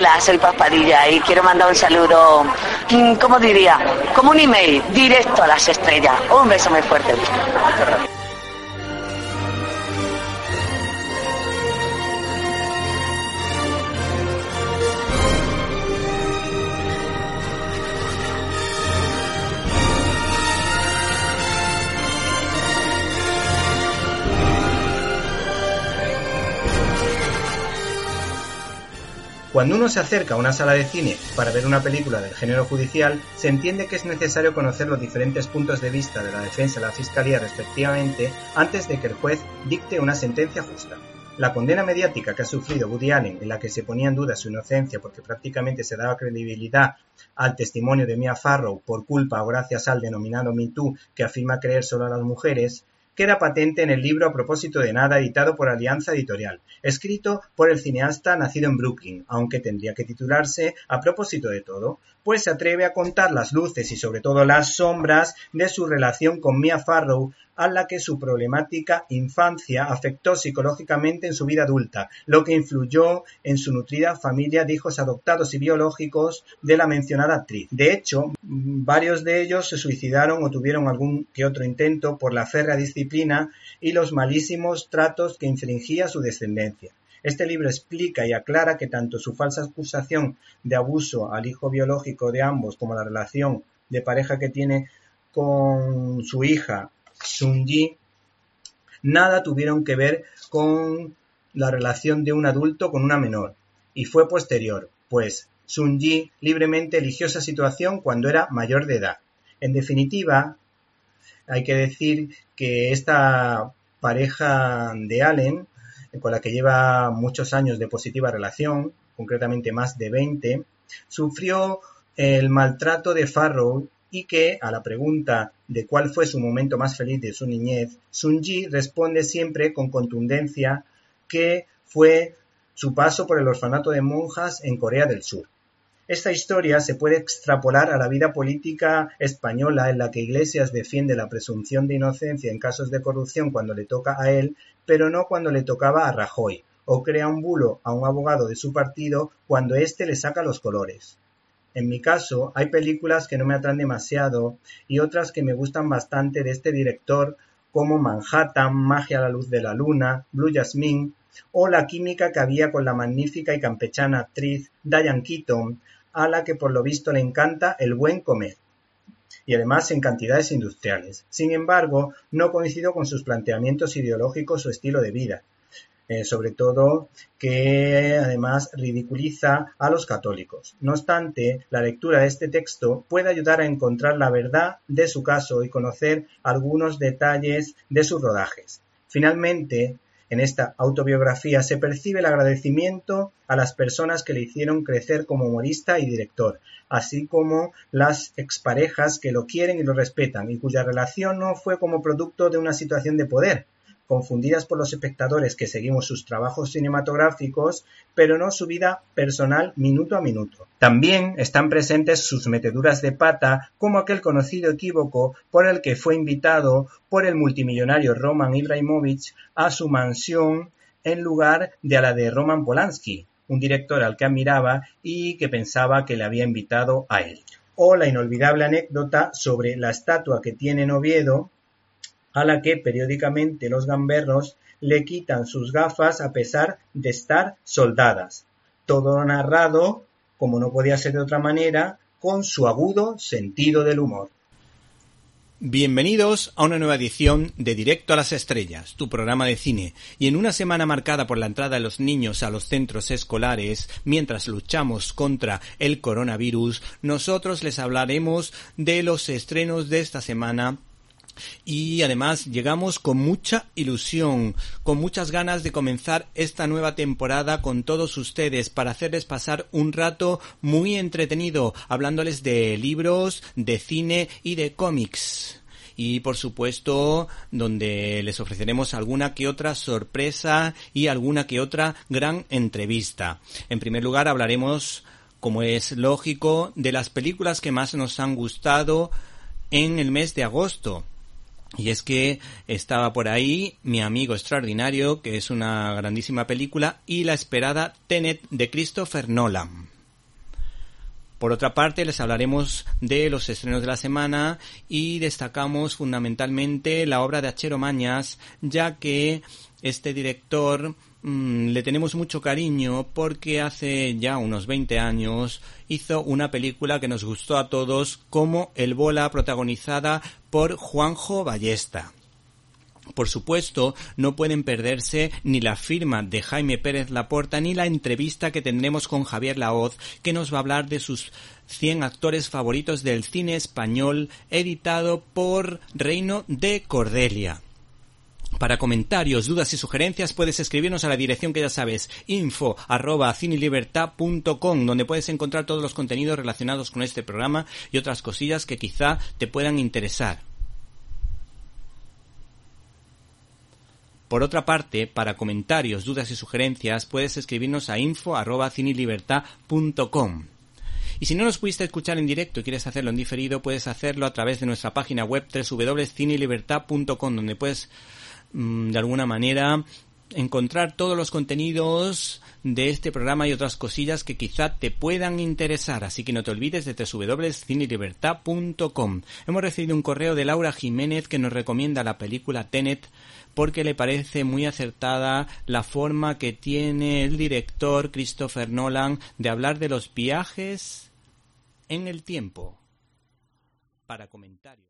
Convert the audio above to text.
Hola, soy Paspadilla y quiero mandar un saludo, mm, ¿cómo diría? Como un email, directo a las estrellas. Un beso muy fuerte. Cuando uno se acerca a una sala de cine para ver una película del género judicial, se entiende que es necesario conocer los diferentes puntos de vista de la defensa y la fiscalía respectivamente antes de que el juez dicte una sentencia justa. La condena mediática que ha sufrido Woody Allen, en la que se ponía en duda su inocencia porque prácticamente se daba credibilidad al testimonio de Mia Farrow por culpa o gracias al denominado Me que afirma creer solo a las mujeres, queda patente en el libro A propósito de nada editado por Alianza Editorial, escrito por el cineasta nacido en Brooklyn, aunque tendría que titularse A propósito de todo, pues se atreve a contar las luces y sobre todo las sombras de su relación con Mia Farrow, a la que su problemática infancia afectó psicológicamente en su vida adulta, lo que influyó en su nutrida familia de hijos adoptados y biológicos de la mencionada actriz. De hecho, varios de ellos se suicidaron o tuvieron algún que otro intento por la férrea disciplina y los malísimos tratos que infringía su descendencia. Este libro explica y aclara que tanto su falsa acusación de abuso al hijo biológico de ambos como la relación de pareja que tiene con su hija Sun-Ji, nada tuvieron que ver con la relación de un adulto con una menor, y fue posterior, pues Sun-Ji libremente eligió esa situación cuando era mayor de edad. En definitiva, hay que decir que esta pareja de Allen, con la que lleva muchos años de positiva relación, concretamente más de 20, sufrió el maltrato de Farrow y que, a la pregunta de cuál fue su momento más feliz de su niñez, Sun-ji responde siempre con contundencia que fue su paso por el orfanato de monjas en Corea del Sur. Esta historia se puede extrapolar a la vida política española en la que Iglesias defiende la presunción de inocencia en casos de corrupción cuando le toca a él, pero no cuando le tocaba a Rajoy, o crea un bulo a un abogado de su partido cuando éste le saca los colores. En mi caso, hay películas que no me atraen demasiado y otras que me gustan bastante de este director como Manhattan, Magia a la luz de la luna, Blue Jasmine o la química que había con la magnífica y campechana actriz Diane Keaton, a la que por lo visto le encanta el buen comer y además en cantidades industriales. Sin embargo, no coincido con sus planteamientos ideológicos o estilo de vida. Eh, sobre todo que además ridiculiza a los católicos. No obstante, la lectura de este texto puede ayudar a encontrar la verdad de su caso y conocer algunos detalles de sus rodajes. Finalmente, en esta autobiografía se percibe el agradecimiento a las personas que le hicieron crecer como humorista y director, así como las exparejas que lo quieren y lo respetan y cuya relación no fue como producto de una situación de poder, confundidas por los espectadores que seguimos sus trabajos cinematográficos, pero no su vida personal minuto a minuto. También están presentes sus meteduras de pata, como aquel conocido equívoco por el que fue invitado por el multimillonario Roman Ibrahimovic a su mansión en lugar de a la de Roman Polanski, un director al que admiraba y que pensaba que le había invitado a él. O la inolvidable anécdota sobre la estatua que tiene en Oviedo, a la que periódicamente los gamberros le quitan sus gafas a pesar de estar soldadas. Todo narrado, como no podía ser de otra manera, con su agudo sentido del humor. Bienvenidos a una nueva edición de Directo a las Estrellas, tu programa de cine, y en una semana marcada por la entrada de los niños a los centros escolares, mientras luchamos contra el coronavirus, nosotros les hablaremos de los estrenos de esta semana y además llegamos con mucha ilusión, con muchas ganas de comenzar esta nueva temporada con todos ustedes para hacerles pasar un rato muy entretenido hablándoles de libros, de cine y de cómics y por supuesto donde les ofreceremos alguna que otra sorpresa y alguna que otra gran entrevista. En primer lugar hablaremos, como es lógico, de las películas que más nos han gustado en el mes de agosto. Y es que estaba por ahí Mi amigo extraordinario, que es una grandísima película, y la esperada Tenet de Christopher Nolan. Por otra parte, les hablaremos de los estrenos de la semana y destacamos fundamentalmente la obra de Achero Mañas, ya que este director mm, le tenemos mucho cariño porque hace ya unos 20 años hizo una película que nos gustó a todos como El Bola protagonizada por Juanjo Ballesta. Por supuesto, no pueden perderse ni la firma de Jaime Pérez Laporta ni la entrevista que tendremos con Javier Laoz, que nos va a hablar de sus 100 actores favoritos del cine español, editado por Reino de Cordelia. Para comentarios, dudas y sugerencias puedes escribirnos a la dirección que ya sabes, info arroba donde puedes encontrar todos los contenidos relacionados con este programa y otras cosillas que quizá te puedan interesar. Por otra parte, para comentarios, dudas y sugerencias, puedes escribirnos a info Y si no nos pudiste escuchar en directo y quieres hacerlo en diferido, puedes hacerlo a través de nuestra página web www.cinelibertad.com, donde puedes, de alguna manera, encontrar todos los contenidos de este programa y otras cosillas que quizá te puedan interesar, así que no te olvides de www.cinelibertad.com. Hemos recibido un correo de Laura Jiménez que nos recomienda la película Tenet porque le parece muy acertada la forma que tiene el director Christopher Nolan de hablar de los viajes en el tiempo. Para comentarios.